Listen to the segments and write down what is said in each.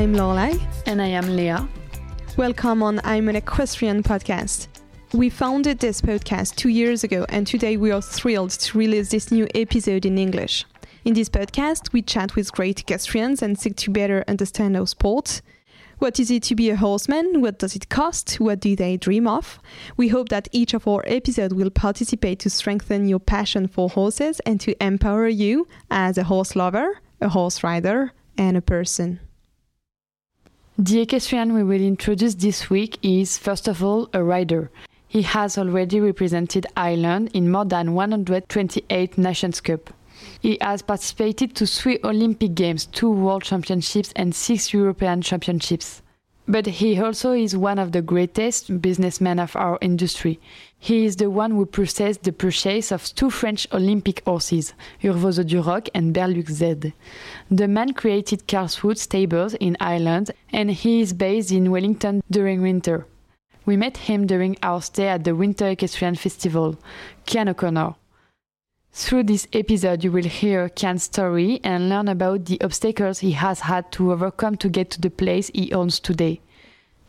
I'm Lorelai. And I am Leah. Welcome on I'm an Equestrian podcast. We founded this podcast two years ago, and today we are thrilled to release this new episode in English. In this podcast, we chat with great equestrians and seek to better understand our sport. What is it to be a horseman? What does it cost? What do they dream of? We hope that each of our episodes will participate to strengthen your passion for horses and to empower you as a horse lover, a horse rider, and a person. The equestrian we will introduce this week is, first of all, a rider. He has already represented Ireland in more than 128 Nations Cup. He has participated to three Olympic Games, two World Championships, and six European Championships. But he also is one of the greatest businessmen of our industry. He is the one who processed the purchase of two French Olympic horses, Urvoso du Roch and Berlux Z. The man created Karlswood Stables in Ireland and he is based in Wellington during winter. We met him during our stay at the Winter Equestrian Festival. Cian O'Connor. Through this episode, you will hear Cian's story and learn about the obstacles he has had to overcome to get to the place he owns today.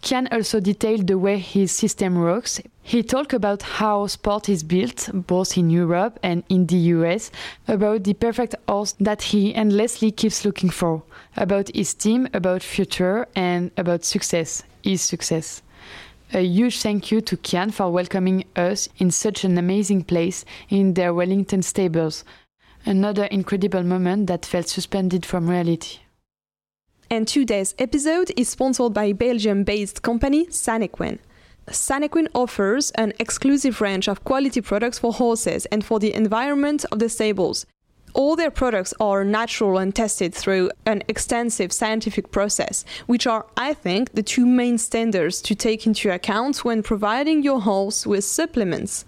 Cian also detailed the way his system works. He talked about how sport is built, both in Europe and in the US, about the perfect horse that he and Leslie keeps looking for, about his team, about future, and about success, his success. A huge thank you to Cian for welcoming us in such an amazing place in their Wellington stables. Another incredible moment that felt suspended from reality. And today's episode is sponsored by Belgium based company Sanequin. Sanequin offers an exclusive range of quality products for horses and for the environment of the stables. All their products are natural and tested through an extensive scientific process, which are, I think, the two main standards to take into account when providing your horse with supplements.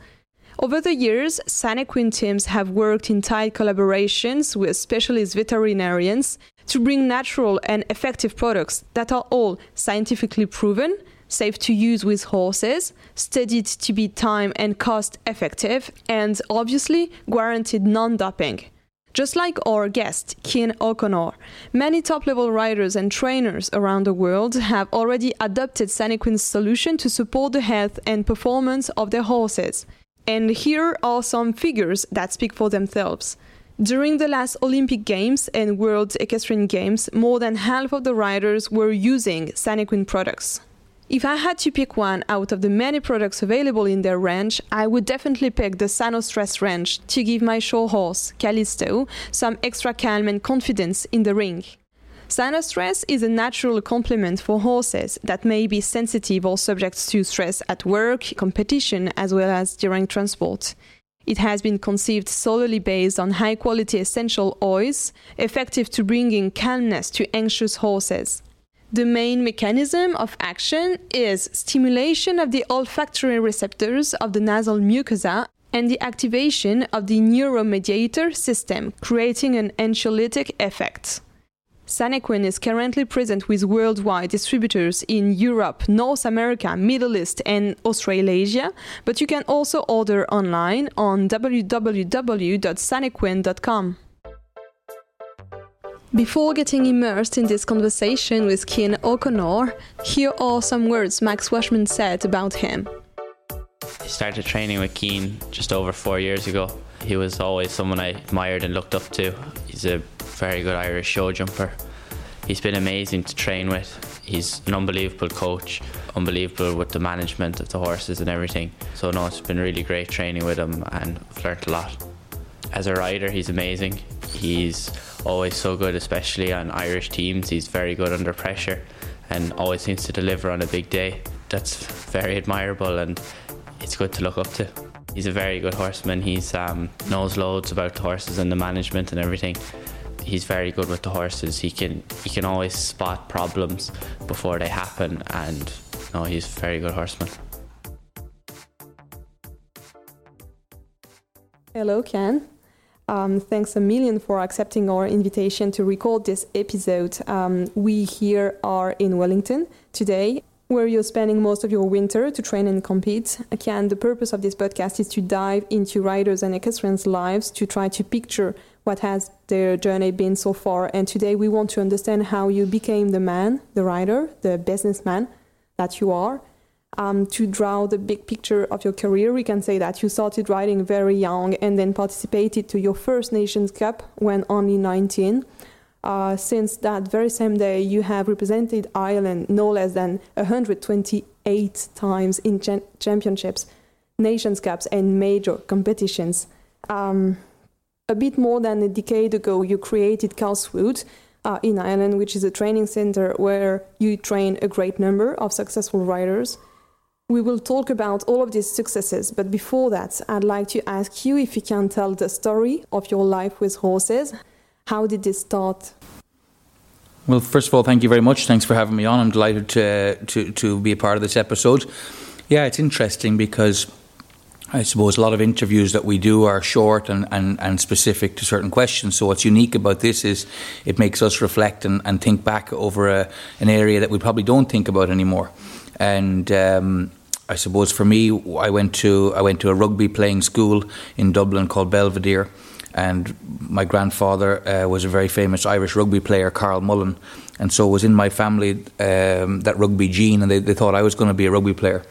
Over the years, Sanequin teams have worked in tight collaborations with specialist veterinarians to bring natural and effective products that are all scientifically proven, safe to use with horses, studied to be time and cost effective, and obviously guaranteed non doping. Just like our guest, Cian O'Connor, many top level riders and trainers around the world have already adopted Sanequin's solution to support the health and performance of their horses. And here are some figures that speak for themselves. During the last Olympic Games and World Equestrian Games, more than half of the riders were using Sanequin products. If I had to pick one out of the many products available in their range, I would definitely pick the Sano Stress range to give my show horse, Callisto, some extra calm and confidence in the ring. Sano stress is a natural complement for horses that may be sensitive or subject to stress at work, competition, as well as during transport. It has been conceived solely based on high quality essential oils, effective to bringing calmness to anxious horses. The main mechanism of action is stimulation of the olfactory receptors of the nasal mucosa and the activation of the neuromediator system, creating an anxiolytic effect. Sanequin is currently present with worldwide distributors in Europe, North America, Middle East, and Australasia, but you can also order online on www.sanequin.com. Before getting immersed in this conversation with Cian O'Connor, here are some words Max Wachman said about him. I started training with Cian just over four years ago. He was always someone I admired and looked up to. He's a very good Irish show jumper. He's been amazing to train with. He's an unbelievable coach, unbelievable with the management of the horses and everything. So no, it's been really great training with him and I've learnt a lot. As a rider, he's amazing. He's always so good, especially on Irish teams. He's very good under pressure and always seems to deliver on a big day. That's very admirable and it's good to look up to. He's a very good horseman. He's um, knows loads about the horses and the management and everything. He's very good with the horses. He can he can always spot problems before they happen, and no, he's a very good horseman. Hello, Cian. Um, thanks a million for accepting our invitation to record this episode. Um, we here are in Wellington today, where you're spending most of your winter to train and compete. Again, the purpose of this podcast is to dive into riders and equestrians' lives to try to picture what has their journey been so far. And today we want to understand how you became the man, the rider, the businessman that you are. Um, to draw the big picture of your career, we can say that you started riding very young and then participated to your first Nations Cup when only 19. Uh, since that very same day, you have represented Ireland no less than 128 times in championships, Nations Cups, and major competitions. Um, a bit more than a decade ago, you created Karlswood uh, in Ireland, which is a training center where you train a great number of successful riders. We will talk about all of these successes, but before that, I'd like to ask you if you can tell the story of your life with horses. How did this start? Well, first of all, thank you very much. Thanks for having me on. I'm delighted to, to, to be a part of this episode. Yeah, it's interesting because I suppose a lot of interviews that we do are short and, and, and specific to certain questions. So, what's unique about this is it makes us reflect and, and think back over a, an area that we probably don't think about anymore. And um, I suppose for me, I went to I went to a rugby playing school in Dublin called Belvedere, and my grandfather uh, was a very famous Irish rugby player, Karl Mullen, and so was in my family um, that rugby gene, and they, they thought I was going to be a rugby player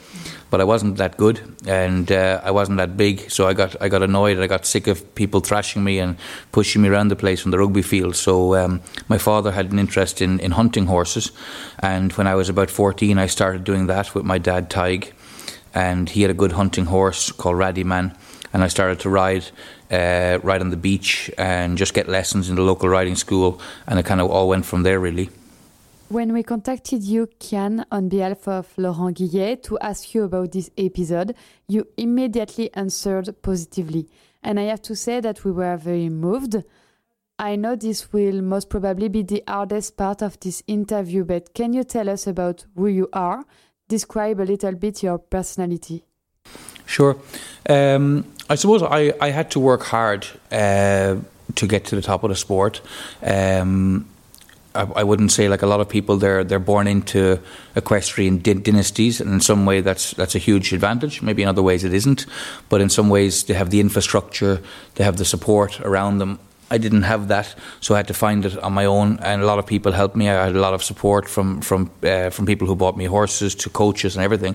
but I wasn't that good and uh, I wasn't that big. So I got I got annoyed. I got sick of people thrashing me and pushing me around the place on the rugby field. So um, my father had an interest in, in hunting horses, and when I was about fourteen, I started doing that with my dad Tig, and he had a good hunting horse called Raddy Man, and I started to ride. Uh, ride on the beach and just get lessons in the local riding school, and it kind of all went from there, really. When we contacted you, Cian, on behalf of Laurent Guillet to ask you about this episode, you immediately answered positively. And I have to say that we were very moved. I know this will most probably be the hardest part of this interview, but can you tell us about who you are? Describe a little bit your personality. Sure. Um, I suppose I, I had to work hard uh, to get to the top of the sport. Um, I, I, wouldn't say like a lot of people they're they're born into equestrian dynasties, and in some way that's that's a huge advantage. Maybe in other ways it isn't, but in some ways they have the infrastructure, they have the support around them. I didn't have that, so I had to find it on my own. And a lot of people helped me. I had a lot of support from from uh, from people who bought me horses to coaches and everything.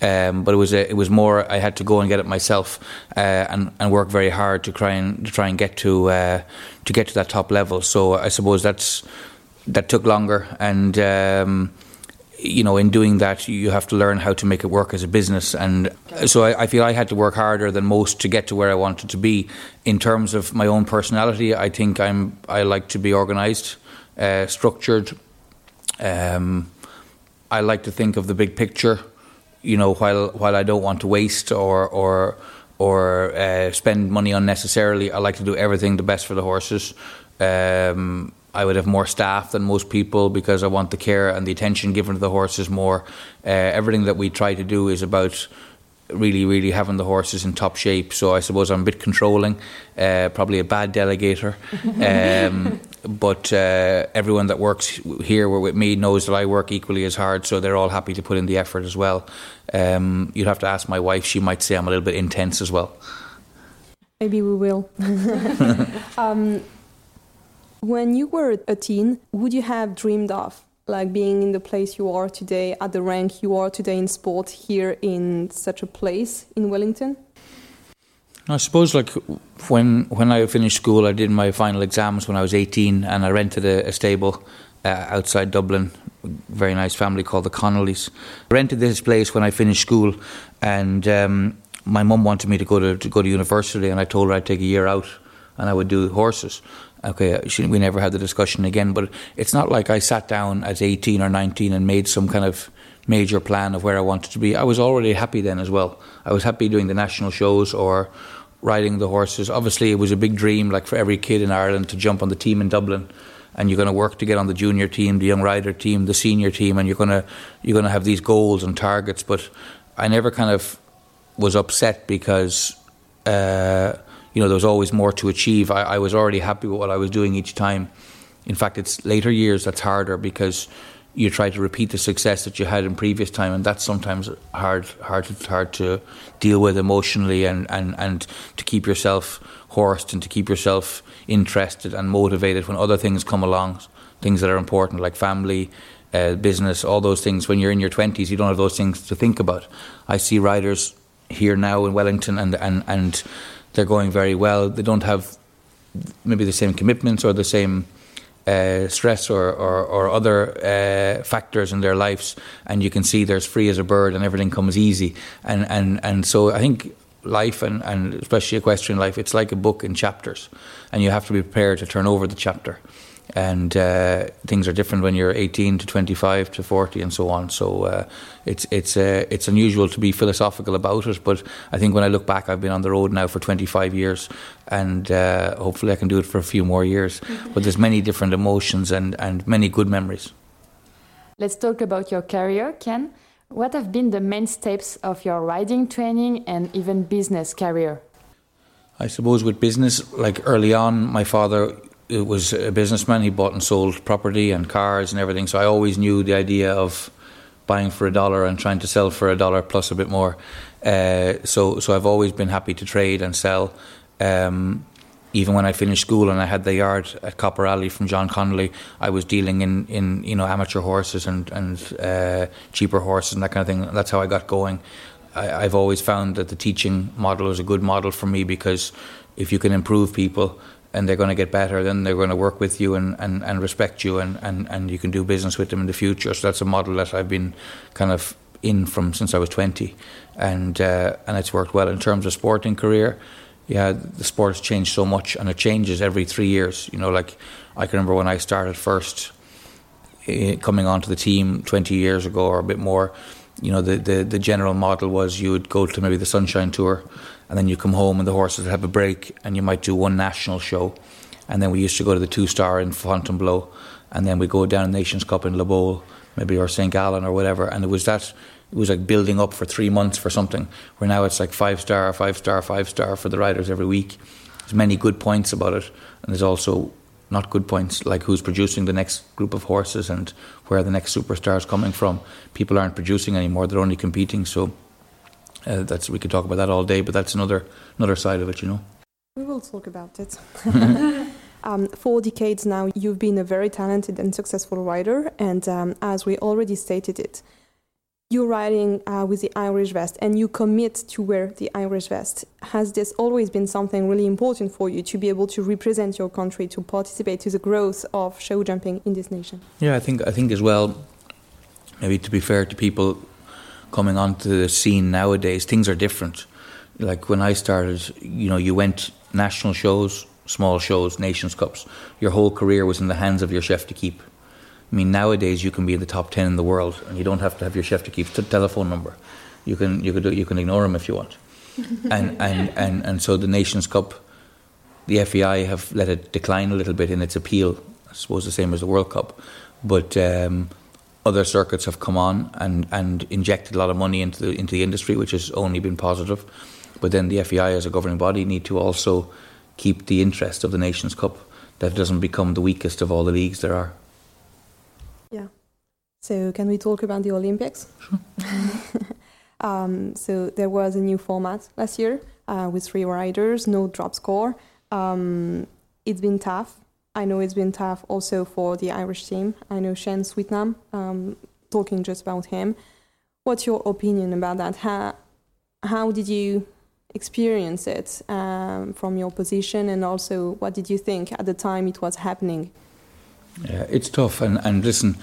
Um, but it was a, it was more I had to go and get it myself uh, and and work very hard to try and to try and get to uh, to get to that top level. So I suppose that's that took longer and. Um, you know, in doing that, you have to learn how to make it work as a business. And so I, I, feel I had to work harder than most to get to where I wanted to be. In terms of my own personality, I think I'm I like to be organised, uh, structured. Um, I like to think of the big picture. You know, while while I don't want to waste or or or uh, spend money unnecessarily, I like to do everything the best for the horses. Um, I would have more staff than most people because I want the care and the attention given to the horses more. Uh, everything that we try to do is about really, really having the horses in top shape. So I suppose I'm a bit controlling, uh, probably a bad delegator. Um, but uh, everyone that works here with me knows that I work equally as hard, so they're all happy to put in the effort as well. Um, you'd have to ask my wife; she might say I'm a little bit intense as well. Maybe we will. um, when you were a teen, would you have dreamed of like being in the place you are today, at the rank you are today in sport here in such a place in Wellington? I suppose like when when I finished school, I did my final exams when I was 18, and I rented a, a stable uh, outside Dublin. A very nice family called the Connellys. I rented this place when I finished school, and um, my mum wanted me to go to, to go to university, and I told her I'd take a year out and I would do horses okay, we never had the discussion again. But it's not like I sat down at 18 or 19 and made some kind of major plan of where I wanted to be. I was already happy then as well. I was happy doing the national shows or riding the horses. Obviously, it was a big dream, like for every kid in Ireland, to jump on the team in Dublin. And you're going to work to get on the junior team, the young rider team, the senior team, and you're going to you're going to have these goals and targets. But I never kind of was upset because uh, you know, there was always more to achieve. I, I was already happy with what I was doing each time. In fact, it's later years that's harder because you try to repeat the success that you had in previous time, and that's sometimes hard, hard, hard to deal with emotionally, and, and, and to keep yourself horsed and to keep yourself interested and motivated when other things come along, things that are important like family, uh, business, all those things. When you're in your twenties, you don't have those things to think about. I see riders here now in Wellington, and and and they're going very well. They don't have maybe the same commitments or the same uh, stress or, or, or other uh, factors in their lives, and you can see they're as free as a bird and everything comes easy. And, and, and so I think life, and, and especially equestrian life, it's like a book in chapters, and you have to be prepared to turn over the chapter and uh, things are different when you're 18 to 25 to 40 and so on. So uh, it's it's uh, it's unusual to be philosophical about it, but I think when I look back, I've been on the road now for 25 years, and uh, hopefully I can do it for a few more years. Mm-hmm. But there's many different emotions and and many good memories. Let's talk about your career, Ken. What have been the main steps of your riding training and even business career? I suppose with business, like early on, my father it was a businessman. He bought and sold property and cars and everything. So I always knew the idea of buying for a dollar and trying to sell for a dollar plus a bit more. Uh, so so I've always been happy to trade and sell. Um, even when I finished school and I had the yard at Copper Alley from John Connolly, I was dealing in, in you know amateur horses and and uh, cheaper horses and that kind of thing. That's how I got going. I, I've always found that the teaching model is a good model for me because if you can improve people and they're going to get better, then they're going to work with you and, and, and respect you, and, and, and you can do business with them in the future. So that's a model that I've been kind of in from since I was 20, and uh, and it's worked well in terms of sporting career. Yeah, the sport has changed so much, and it changes every three years. You know, like I can remember when I started first uh, coming onto the team 20 years ago or a bit more. You know, the, the, the general model was you would go to maybe the Sunshine Tour and then you come home and the horses have a break and you might do one national show. And then we used to go to the two star in Fontainebleau and then we go down Nations Cup in La Baule maybe or St Gallen or whatever. And it was that it was like building up for three months for something where now it's like five star five star five star for the riders every week. There's many good points about it and there's also not good points like who's producing the next group of horses and where the next superstar is coming from people aren't producing anymore they're only competing so uh, that's we could talk about that all day, but that's another another side of it, you know. We will talk about it. um, for decades now, you've been a very talented and successful writer, and um, as we already stated it, you're riding uh, with the Irish vest and you commit to wear the Irish vest. Has this always been something really important for you to be able to represent your country, to participate to the growth of show jumping in this nation? Yeah, I think I think as well. Maybe to be fair to people, coming onto the scene nowadays, things are different. Like when I started, you know, you went national shows, small shows, nations cups. Your whole career was in the hands of your chef d'équipe. I mean, nowadays you can be in the top ten in the world, and you don't have to have your chef d'équipe t- telephone number. You can you could you can ignore him if you want. and, and and and so the Nations Cup, the FEI have let it decline a little bit in its appeal. I suppose the same as the World Cup, but um, other circuits have come on and, and injected a lot of money into the into the industry, which has only been positive. But then the FEI, as a governing body, need to also keep the interest of the Nations Cup that doesn't become the weakest of all the leagues there are. Yeah. So can we talk about the Olympics? Sure. um, so there was a new format last year uh, with three riders, no drop score. Um, it's been tough I know it's been tough also for the Irish team. I know Shane Sweetnam, um, talking just about him. What's your opinion about that? How, how did you experience it um, from your position, and also what did you think at the time it was happening? Yeah, it's tough, and, and listen,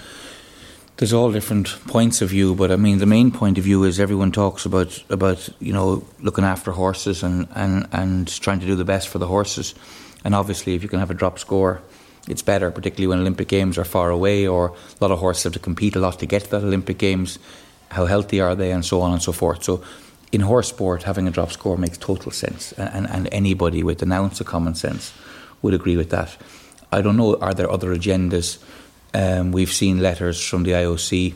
there's all different points of view, but I mean the main point of view is everyone talks about about you know looking after horses and, and, and trying to do the best for the horses. And obviously, if you can have a drop score, it's better, particularly when Olympic Games are far away or a lot of horses have to compete a lot to get to that Olympic Games. How healthy are they, and so on and so forth. So, in horse sport, having a drop score makes total sense, and, and anybody with an ounce of common sense would agree with that. I don't know, are there other agendas? Um, we've seen letters from the IOC,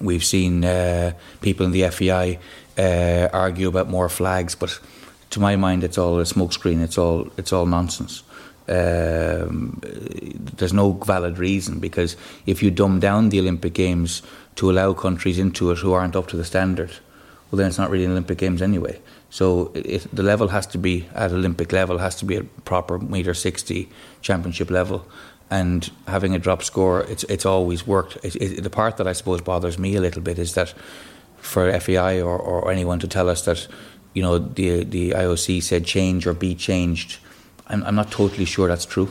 we've seen uh, people in the FEI uh, argue about more flags, but to my mind, it's all a smokescreen. It's all it's all nonsense. um, there's no valid reason because if you dumb down the Olympic Games to allow countries into it who aren't up to the standard, well, then it's not really an Olympic Games anyway. So it, the level has to be at Olympic level, has to be at proper meter 60 championship level. And having a drop score, it's it's always worked. It, it, the part that I suppose bothers me a little bit is that for FEI or, or anyone to tell us that you know the the IOC said change or be changed, I'm, I'm not totally sure that's true.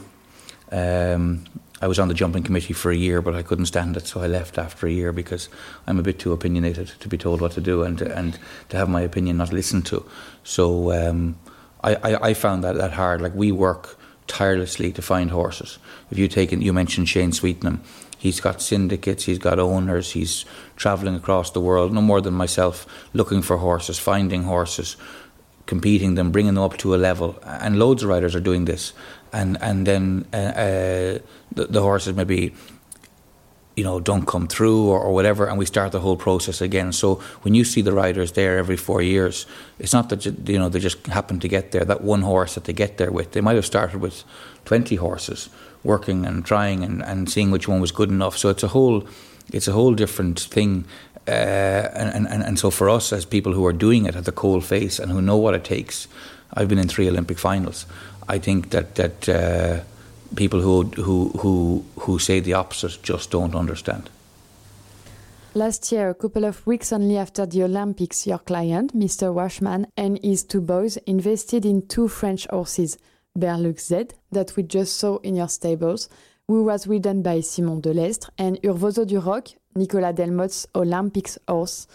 Um, I was on the jumping committee for a year, but I couldn't stand it, so I left after a year because I'm a bit too opinionated to be told what to do and and to have my opinion not listened to. So um, I, I, I found that that hard. Like we work tirelessly to find horses. If you take you mentioned Shane Sweetnam, he's got syndicates, he's got owners, he's travelling across the world, no more than myself, looking for horses, finding horses, competing them, bringing them up to a level. And loads of riders are doing this and and then uh, uh, the, the, horses maybe you know don't come through or, or, whatever, and we start the whole process again. So when you see the riders there every four years, it's not that you know they just happen to get there. That one horse that they get there with, they might have started with twenty horses working and trying and, and seeing which one was good enough. So it's a whole it's a whole different thing. Uh, and, and, and so for us as people who are doing it at the coal face and who know what it takes, I've been in three Olympic finals. I think that that uh, people who who who who say the opposite just don't understand. Last year, a couple of weeks only after the Olympics, your client, Mr. Wachman, and his two boys invested in two French horses, Berlux Z, that we just saw in your stables, who was ridden by Simon Delestre, and Urvoso du Roch, Nicolas Delmotte's Olympics horse.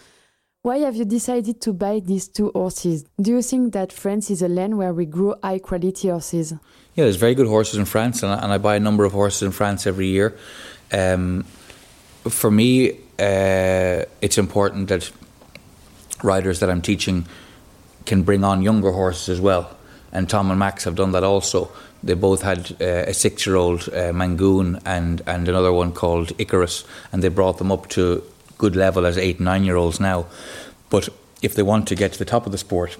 Why have you decided to buy these two horses? Do you think that France is a land where we grow high quality horses? Yeah, there's very good horses in France, and I, and I buy a number of horses in France every year. Um, for me, uh, it's important that riders that I'm teaching can bring on younger horses as well. And Tom and Max have done that also. They both had uh, a six year old uh, Mangoon and, and another one called Icarus, and they brought them up to good level as eight, nine year olds now. But if they want to get to the top of the sport,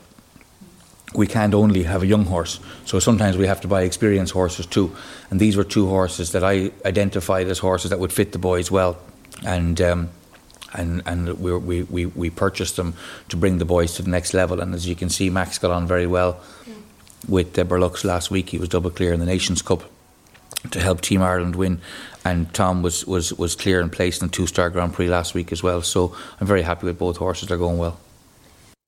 we can't only have a young horse. So sometimes we have to buy experienced horses too. And these were two horses that I identified as horses that would fit the boys well. And um, and and we, we, we, we purchased them to bring the boys to the next level. And as you can see, Max got on very well with uh, Berlux last week. He was double clear in the Nations Cup to help Team Ireland win. And Tom was, was, was clear and placed in two star Grand Prix last week as well. So I'm very happy with both horses. They're going well.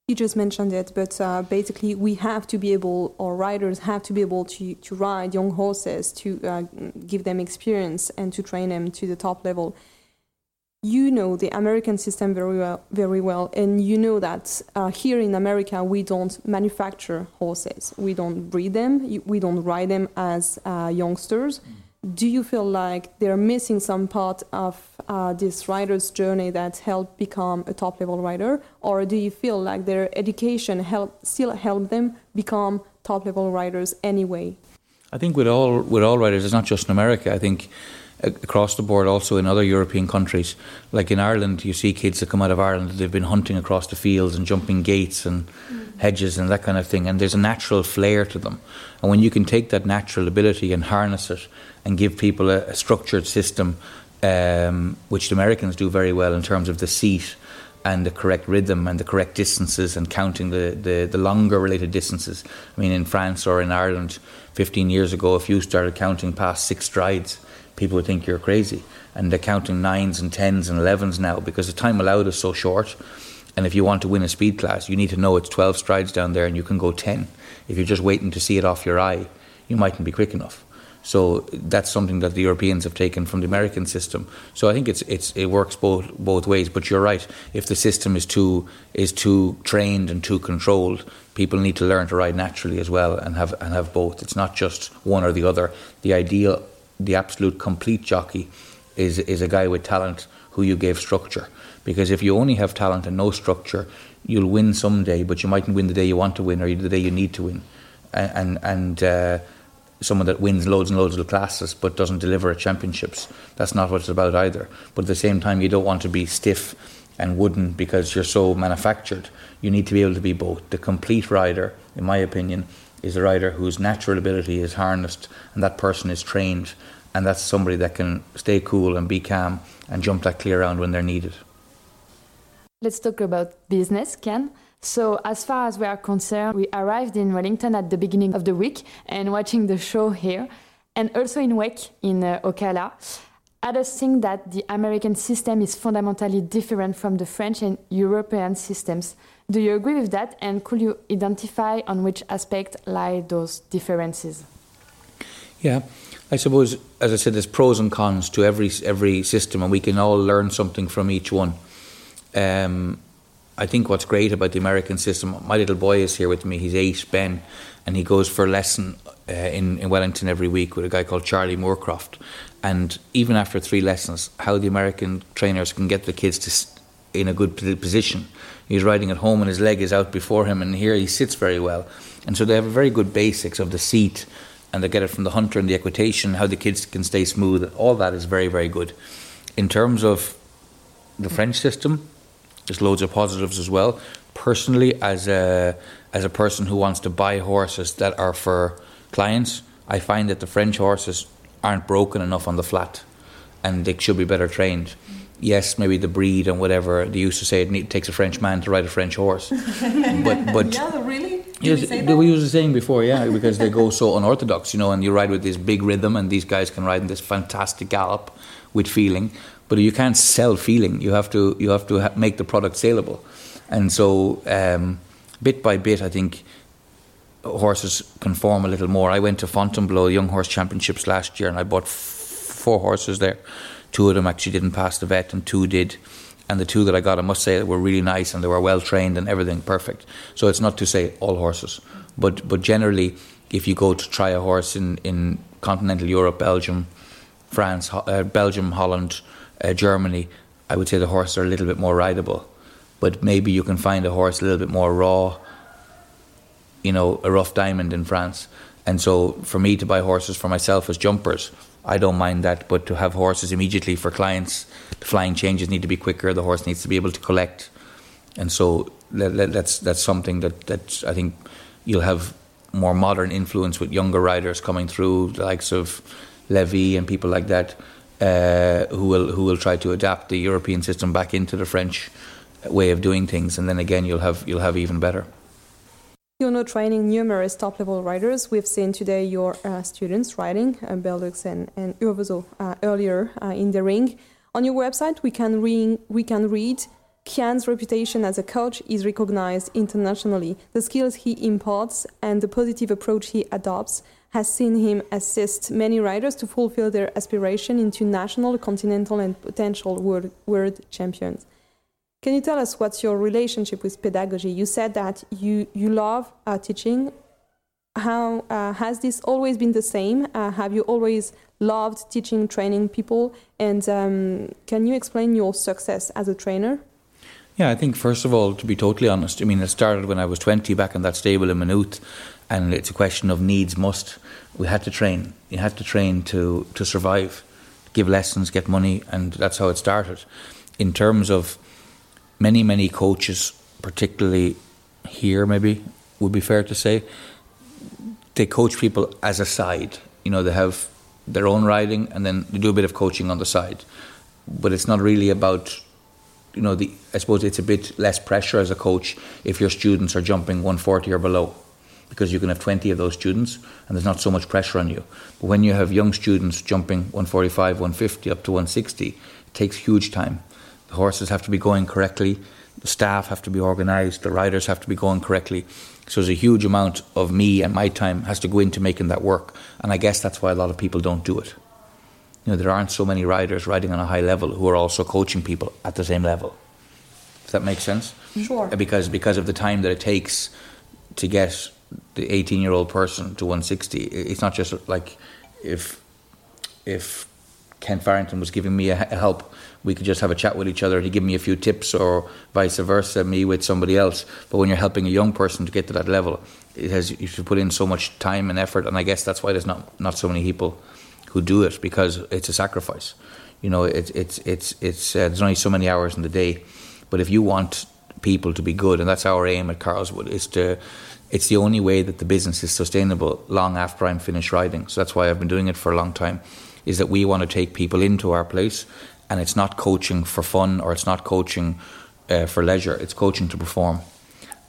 You just mentioned it, but uh, basically, we have to be able, or riders have to be able to, to ride young horses, to uh, give them experience, and to train them to the top level. You know the American system very well, very well, and you know that uh, here in America we don't manufacture horses, we don't breed them, we don't ride them as uh, youngsters. Mm. Do you feel like they're missing some part of uh, this rider's journey that helped become a top level rider? Or do you feel like their education help still help them become top level riders anyway? I think with all with all riders it's not just in america. I think across the board also in other European countries. Like in Ireland, you see kids that come out of Ireland, they've been hunting across the fields and jumping gates and mm. hedges and that kind of thing, and there's a natural flair to them. And when you can take that natural ability and harness it and give people a, a structured system, um, which the Americans do very well in terms of the seat and the correct rhythm and the correct distances and counting the, the, the longer related distances. I mean, in France or in Ireland 15 years ago, if you started counting past six strides, people would think you're crazy. And they're counting nines and tens and elevens now because the time allowed is so short. And if you want to win a speed class, you need to know it's 12 strides down there and you can go 10. If you're just waiting to see it off your eye, you mightn't be quick enough. So that's something that the Europeans have taken from the American system. So I think it's it's it works both both ways. But you're right. If the system is too is too trained and too controlled, people need to learn to ride naturally as well and have and have both. It's not just one or the other. The ideal the absolute complete jockey is is a guy with talent who you gave structure. Because if you only have talent and no structure, you'll win someday, but you mightn't win the day you want to win or the day you need to win. And and, uh, someone that wins loads and loads of classes but doesn't deliver at championships, that's not what it's about either. But at the same time, you don't want to be stiff and wooden because you're so manufactured. You need to be able to be both. The complete rider, in my opinion, is a rider whose natural ability is harnessed and that person is trained and that's somebody that can stay cool and be calm and jump that clear round when they're needed. Let's talk about business, Ken. So, as far as we are concerned, we arrived in Wellington at the beginning of the week and watching the show here, and also in WEC in uh, Ocala. Others think that the American system is fundamentally different from the French and European systems. Do you agree with that? And could you identify on which aspect lie those differences? Yeah, I suppose, as I said, there's pros and cons to every every system, and we can all learn something from each one. Um, I think what's great about the American system, my little boy is here with me. He's eight, Ben, and he goes for a lesson uh, in, in Wellington every week with a guy called Charlie Moorcroft. And even after three lessons, how the American trainers can get the kids to in a good position. He's riding at home and his leg is out before him, and here he sits very well. And so they have a very good basics of the seat, and they get it from the hunter and the equitation, how the kids can stay smooth. All that is very, very good. In terms of the French system, there's loads of positives as well. Personally, as a as a person who wants to buy horses that are for clients, I find that the French horses aren't broken enough on the flat, and they should be better trained. Yes, maybe the breed and whatever they used to say it takes a French man to ride a French horse, but but yeah, really. Yes, they were saying before, yeah, because they go so unorthodox, you know, and you ride with this big rhythm, and these guys can ride in this fantastic gallop with feeling but you can't sell feeling. You have to you have to ha- make the product saleable, and so um, bit by bit, I think horses conform a little more. I went to Fontainebleau Young Horse Championships last year, and I bought f- four horses there. Two of them actually didn't pass the vet, and two did. And the two that I got, I must say, were really nice, and they were well trained and everything perfect. So it's not to say all horses, but but generally, if you go to try a horse in in continental Europe, Belgium, France, uh, Belgium, Holland uh, Germany, I would say the horses are a little bit more rideable. But maybe you can find a horse a little bit more raw, you know, a rough diamond in France. And so for me to buy horses for myself as jumpers, I don't mind that. But to have horses immediately for clients, the flying changes need to be quicker. The horse needs to be able to collect. And so that's that's something that, that I think you'll have more modern influence with younger riders coming through, the likes of Levy and people like that uh, who will who will try to adapt the European system back into the French way of doing things, and then again you'll have you'll have even better. You're training numerous top level riders. We've seen today your uh, students riding, uh, Berlux and, and Urvoso, uh, earlier uh, in the ring. On your website, we can, re- we can read Cian's reputation as a coach is recognized internationally. The skills he imparts and the positive approach he adopts has seen him assist many riders to fulfill their aspiration into national, continental, and potential world, world champions. Can you tell us what's your relationship with pedagogy? You said that you, you love uh, teaching. How uh, has this always been the same? Uh, have you always loved teaching, training people? And um, can you explain your success as a trainer? Yeah, I think first of all, to be totally honest, I mean, it started when I was 20 back in that stable in Maynooth and it's a question of needs must. We had to train. You had to train to to survive, give lessons, get money, and that's how it started. In terms of many many coaches, particularly here, maybe would be fair to say, they coach people as a side. You know, they have their own riding, and then they do a bit of coaching on the side. But it's not really about you know, the, I suppose it's a bit less pressure as a coach if your students are jumping 140 or below because you can have 20 of those students and there's not so much pressure on you. But when you have young students jumping 145, 150 up to 160, it takes huge time. The horses have to be going correctly, the staff have to be organised, the riders have to be going correctly. So there's a huge amount of me and my time has to go into making that work. And I guess that's why a lot of people don't do it. You know, there aren't so many riders riding on a high level who are also coaching people at the same level. If that makes sense? Sure. Uh, because because of the time that it takes to get the 18 year old person to 160. It's not just like if if Kent Farrington was giving me a, help, we could just have a chat with each other. He'd give me a few tips, or vice versa, me with somebody else. But when you're helping a young person to get to that level, it has you should put in so much time and effort. And I guess that's why there's not not so many people who do it because it's a sacrifice. You know, it's it's it's it's uh, there's only so many hours in the day. But if you want people to be good, and that's our aim at Karlswood, is to it's the only way that the business is sustainable long after I'm finished riding. So that's why I've been doing it for a long time. Is that we want to take people into our place, and it's not coaching for fun or it's not coaching uh, for leisure. It's coaching to perform.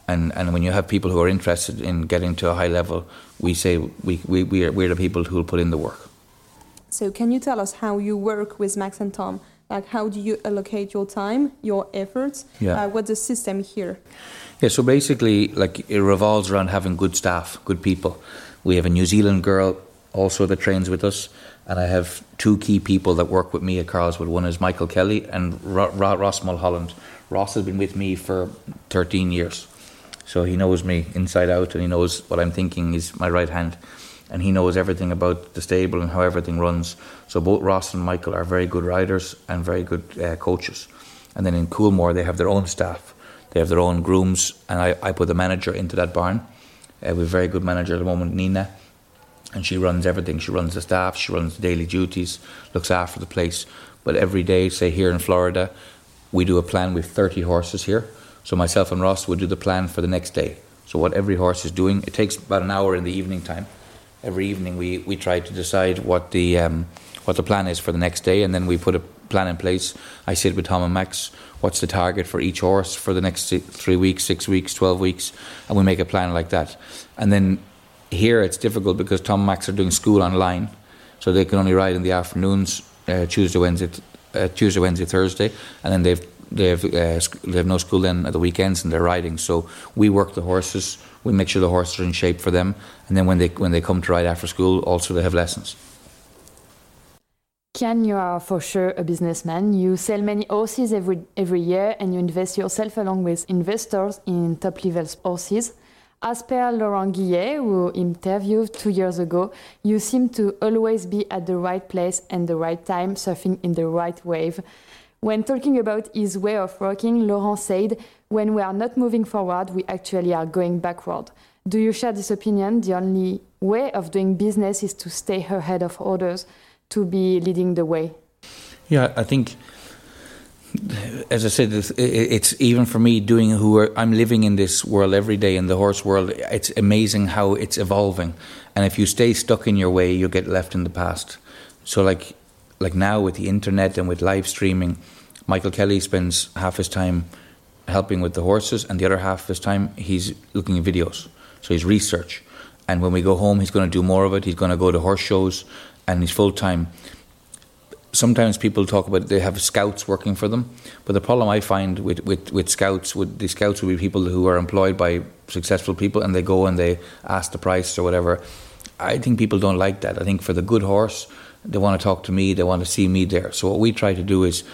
And and when you have people who are interested in getting to a high level, we say we we we are, we're the people who will put in the work. So can you tell us how you work with Max and Tom? Like how do you allocate your time, your efforts? Yeah. Uh, what's the system here? Yeah, so basically, like it revolves around having good staff, good people. We have a New Zealand girl also that trains with us, and I have two key people that work with me at Karlswood. One is Michael Kelly and Ro- Ro- Ross Mulholland. Ross has been with me for 13 years, so he knows me inside out, and he knows what I'm thinking. He's my right hand, and he knows everything about the stable and how everything runs. So both Ross and Michael are very good riders and very good uh, coaches. And then in Coolmore, they have their own staff. They have their own grooms, and I, I put the manager into that barn. Uh, we have a very good manager at the moment, Nina, and she runs everything. She runs the staff, she runs the daily duties, looks after the place. But every day, say here in Florida, we do a plan with 30 horses here. So myself and Ross would do the plan for the next day. So what every horse is doing, it takes about an hour in the evening time. Every evening we, we try to decide what the um, what the plan is for the next day, and then we put a plan in place. I sit with Tom and Max. What's the target for each horse for the next three weeks, six weeks, twelve weeks, and we make a plan like that. And then here it's difficult because Tom Max are doing school online, so they can only ride in the afternoons, uh, Tuesday, Wednesday, uh, Tuesday, Wednesday, Thursday, and then they've they have uh, they have no school then at the weekends and they're riding. So we work the horses. We make sure the horses are in shape for them, and then when they when they come to ride after school, also they have lessons. Cian, you are for sure a businessman. You sell many horses every, every year and you invest yourself along with investors in top level horses. As per Laurent Guillet, who interviewed two years ago, you seem to always be at the right place and the right time, surfing in the right wave. When talking about his way of working, Laurent said, When we are not moving forward, we actually are going backward. Do you share this opinion? The only way of doing business is to stay ahead of others, to be leading the way. Yeah, I think, as I said, it's- even for me doing who are, I'm living in this world every day in the horse world. It's amazing how it's evolving, and if you stay stuck in your way, you'll get left in the past. So, like, like now with the internet and with live streaming, Michael Kelly spends half his time helping with the horses, and the other half of his time he's looking at videos. So he's research, and when we go home, he's going to do more of it. He's going to go to horse shows, and he's full time sometimes people talk about they have scouts working for them, but the problem I find with, with, with scouts, the scouts would be people who are employed by successful people and they go and they ask the price or whatever. I think people don't like that. I think for the good horse, they want to talk to me, they want to see me there. So what we try to do is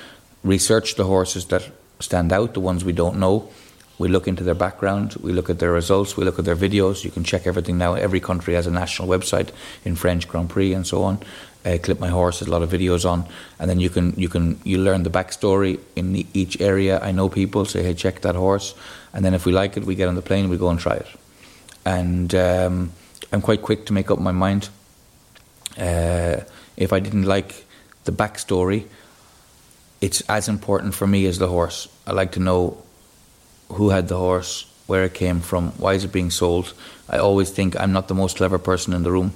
research the horses that stand out, the ones we don't know. We look into their background, we look at their results, we look at their videos. You can check everything now. Every country has a national website in French Grand Prix and so on. Uh, Clip My Horse has a lot of videos on, and then you can you can you learn the backstory in the, each area. I know people say, "Hey, check that horse," and then if we like it, we get on the plane, we go and try it. And um, I'm quite quick to make up my mind. Uh, if I didn't like the backstory, it's as important for me as the horse. I like to know who had the horse, where it came from, why is it being sold. I always think I'm not the most clever person in the room,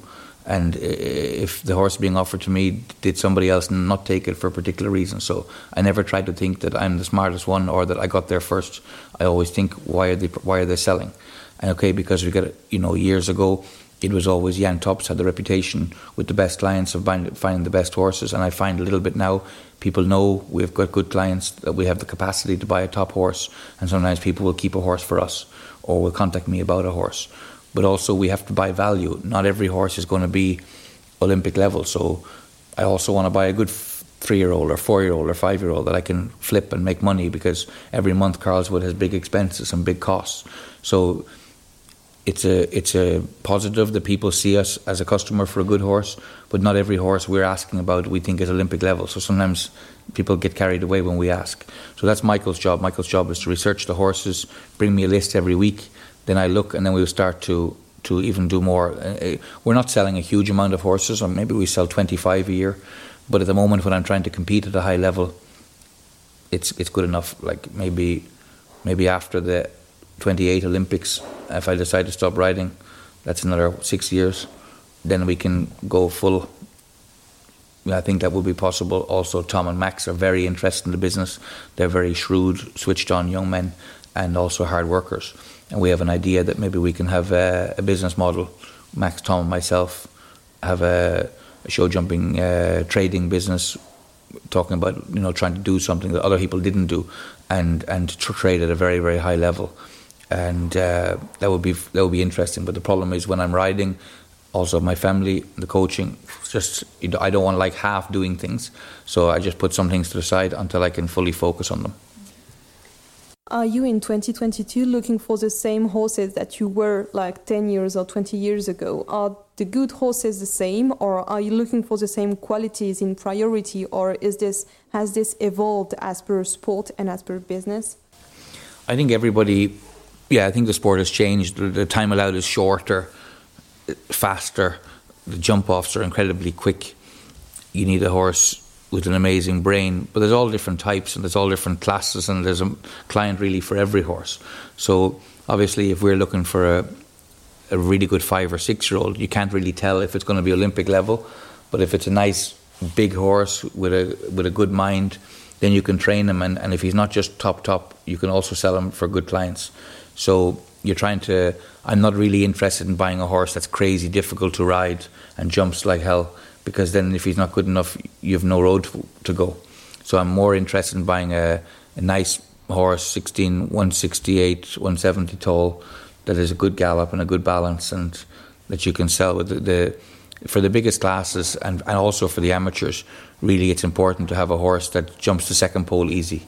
and if the horse being offered to me, did somebody else not take it for a particular reason? So I never try to think that I'm the smartest one or that I got there first. I always think why are they why are they selling? And okay, because we got you know years ago, it was always Jan Tops had the reputation with the best clients of finding the best horses, and I find a little bit now people know we've got good clients that we have the capacity to buy a top horse, and sometimes people will keep a horse for us or will contact me about a horse. But also we have to buy value. Not every horse is going to be Olympic level, so I also want to buy a good three-year-old or four-year-old or five-year-old that I can flip and make money because every month Karlswood has big expenses and big costs. So it's a it's a positive that people see us as a customer for a good horse, but not every horse we're asking about we think is Olympic level. So sometimes people get carried away when we ask. So that's Michael's job. Michael's job is to research the horses, bring me a list every week. Then I look, and then we'll start to to even do more. Uh, we're not selling a huge amount of horses, or maybe we sell twenty five a year. But at the moment, when I'm trying to compete at a high level, it's it's good enough. Like maybe maybe after the 28 Olympics. If I decide to stop riding, that's another six years. Then we can go full. I think that would be possible. Also, Tom and Max are very interested in the business. They're very shrewd, switched on young men, and also hard workers. And we have an idea that maybe we can have a, a business model. Max, Tom, and myself have a, a show jumping uh, trading business, talking about you know trying to do something that other people didn't do, and and tr- trade at a very very high level, and uh, that would be that would be interesting. But the problem is when I'm riding, also my family, the coaching, just I don't want like half doing things, so I just put some things to the side until I can fully focus on them. Are you in 2022 looking for the same horses that you were like 10 years or 20 years ago? Are the good horses the same or are you looking for the same qualities in priority or is this has this evolved as per sport and as per business? I think everybody yeah, I think the sport has changed. The time allowed is shorter, faster. The jump offs are incredibly quick. You need a horse with an amazing brain. But there's all different types and there's all different classes, and there's a client really for every horse. So obviously, if we're looking for a, a really good five or six year old, you can't really tell if it's going to be Olympic level. But if it's a nice big horse with a with a good mind, then you can train him. And, and if he's not just top top, you can also sell him for good clients. So you're trying to. I'm not really interested in buying a horse that's crazy difficult to ride and jumps like hell because then if he's not good enough, you have no road to go. So I'm more interested in buying a, a nice horse, 16, 168, 170 tall, that is a good gallop and a good balance, and that you can sell with the, the for the biggest classes and, and also for the amateurs. Really, it's important to have a horse that jumps the second pole easy.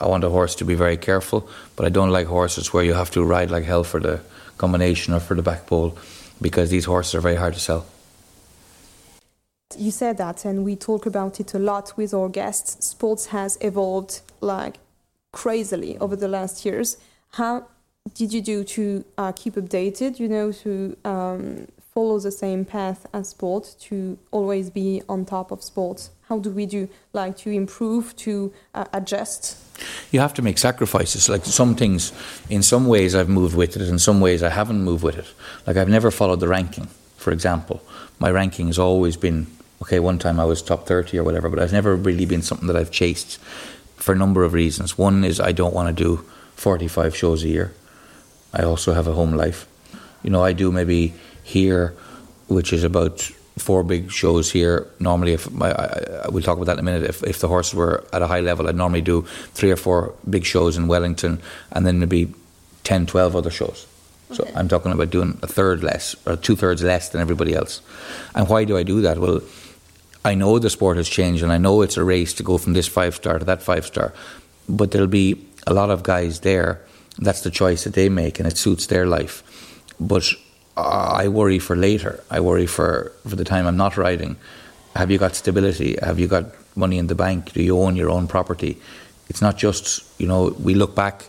I want a horse to be very careful, but I don't like horses where you have to ride like hell for the combination or for the back pole, because these horses are very hard to sell. You said that, and we talk about it a lot with our guests. Sports has evolved like crazily over the last years. How did you do to uh, keep updated? You know, to um, follow the same path as sport, to always be on top of sports. How do we do, like, to improve, to uh, adjust? You have to make sacrifices. Like some things, in some ways, I've moved with it, in some ways, I haven't moved with it. Like I've never followed the ranking, for example. My ranking has always been okay, one time I was top 30 or whatever, but it's never really been something that I've chased for a number of reasons. One is I don't want to do 45 shows a year. I also have a home life. You know, I do maybe here, which is about four big shows here. Normally, if my, I, I, we'll talk about that in a minute. If, if the horses were at a high level, I'd normally do three or four big shows in Wellington and then maybe 10, 12 other shows. So okay. I'm talking about doing a third less or two thirds less than everybody else. And why do I do that? Well, I know the sport has changed and I know it's a race to go from this five star to that five star, but there'll be a lot of guys there. That's the choice that they make and it suits their life. But I worry for later. I worry for, for the time I'm not riding. Have you got stability? Have you got money in the bank? Do you own your own property? It's not just, you know, we look back.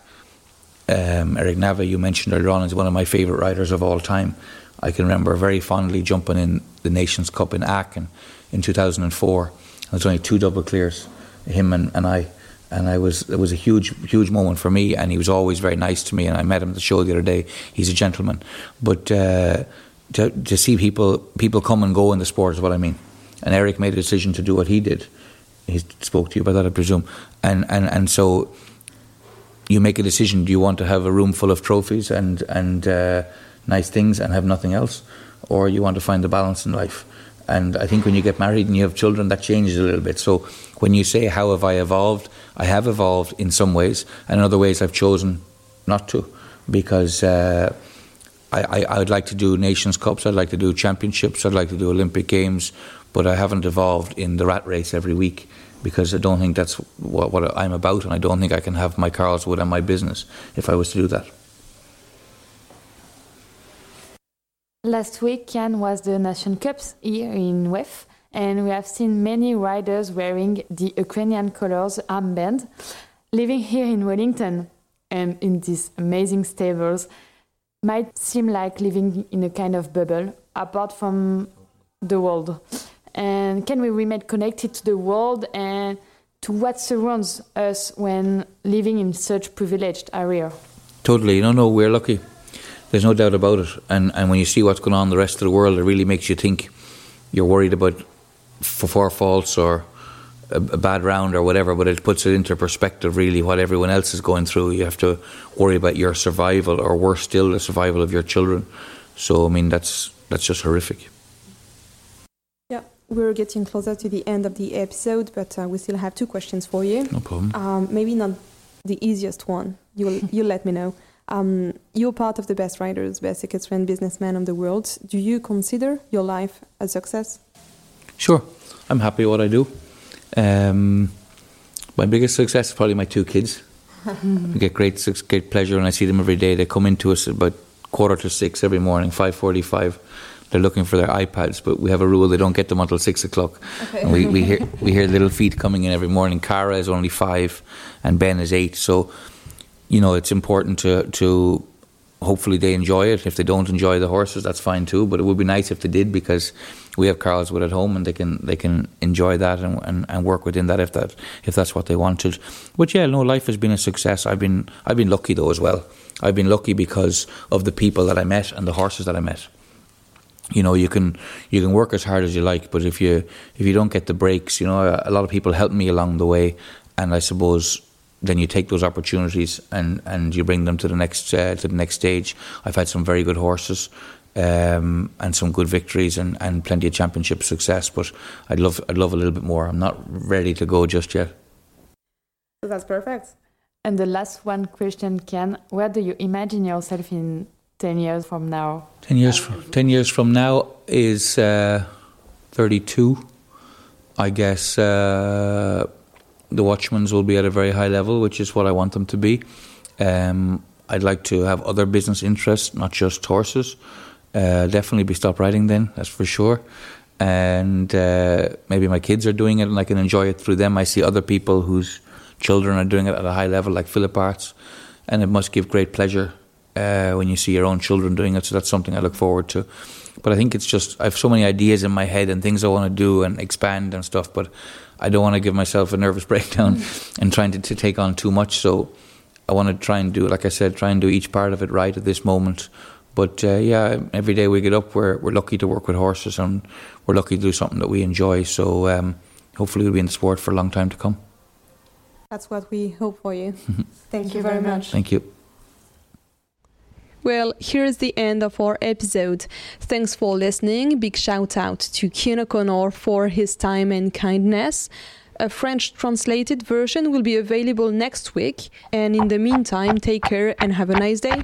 Um, Eric Navet, you mentioned earlier on, is one of my favourite riders of all time. I can remember very fondly jumping in the Nations Cup in Aachen in 2004. There's only two double clears, him and, and I. And I was it was a huge huge moment for me, and he was always very nice to me. And I met him at the show the other day. He's a gentleman, but uh, to to see people people come and go in the sport is what I mean. And Eric made a decision to do what he did. He spoke to you about that, I presume. And and and so you make a decision. Do you want to have a room full of trophies and and uh, nice things and have nothing else, or you want to find the balance in life? And I think when you get married and you have children, that changes a little bit. So when you say, How have I evolved? I have evolved in some ways, and in other ways, I've chosen not to because uh, I, I, would like to do Nations Cups, I'd like to do championships, I'd like to do Olympic Games, but I haven't evolved in the rat race every week because I don't think that's what, what I'm about, and I don't think I can have my Karlswood and my business if I was to do that. Last week, Cian was the Nation Cups here in WEF, and we have seen many riders wearing the Ukrainian colors armband. Living here in Wellington and in these amazing stables might seem like living in a kind of bubble apart from the world. And can we remain connected to the world and to what surrounds us when living in such privileged area? Totally. No, no, we're lucky. There's no doubt about it. And and when you see what's going on in the rest of the world, it really makes you think. You're worried about four faults or a, a bad round or whatever, but it puts it into perspective. Really, what everyone else is going through, you have to worry about your survival, or worse still, the survival of your children. So I mean, that's that's just horrific. Yeah, we're getting closer to the end of the episode, but uh, we still have two questions for you. No problem. Um, maybe not the easiest one. You'll you'll let me know. Um, you're part of the best writers, best secret friend, businessmen of the world. Do you consider your life a success? Sure, I'm happy with what I do. Um, my biggest success is probably my two kids. I get great great pleasure when I see them every day. They come into us about quarter to six every morning, five forty-five. They're looking for their iPads, but we have a rule they don't get them until six o'clock. Okay. And we, we hear we hear little feet coming in every morning. Cara is only five, and Ben is eight. So, you know, it's important to to hopefully they enjoy it. If they don't enjoy the horses, that's fine too. But it would be nice if they did because we have Karlswood at home and they can they can enjoy that and, and, and work within that if that if that's what they wanted. But yeah, no, life has been a success. I've been I've been lucky though as well. I've been lucky because of the people that I met and the horses that I met. You know, you can you can work as hard as you like, but if you if you don't get the breaks, you know, a, a lot of people helped me along the way, and I suppose then you take those opportunities and, and you bring them to the next uh, to the next stage. I've had some very good horses um, and some good victories and, and plenty of championship success, but I'd love I'd love a little bit more. I'm not ready to go just yet. That's perfect. And the last one question, Ken, where do you imagine yourself in 10 years from now? Ten years from, ten years from now is uh, thirty two. I guess uh, the Wachmans will be at a very high level, which is what I want them to be. Um, I'd like to have other business interests, not just horses. Uh, definitely be stop riding then, that's for sure. And uh, maybe my kids are doing it and I can enjoy it through them. I see other people whose children are doing it at a high level, like Philip Arts, and it must give great pleasure uh, when you see your own children doing it. So that's something I look forward to. But I think it's just I have so many ideas in my head and things I want to do and expand and stuff. But I don't want to give myself a nervous breakdown and trying to, to take on too much. So I want to try and do, like I said, try and do each part of it right at this moment. But uh, yeah, every day we get up, we're we're lucky to work with horses and we're lucky to do something that we enjoy. So um, hopefully we'll be in the sport for a long time to come. That's what we hope for you. Thank, you very much. Thank you. Well, here's the end of our episode. Thanks for listening. Big shout out to Cian O'Connor for his time and kindness. A French translated version will be available next week. And in the meantime, take care and have a nice day.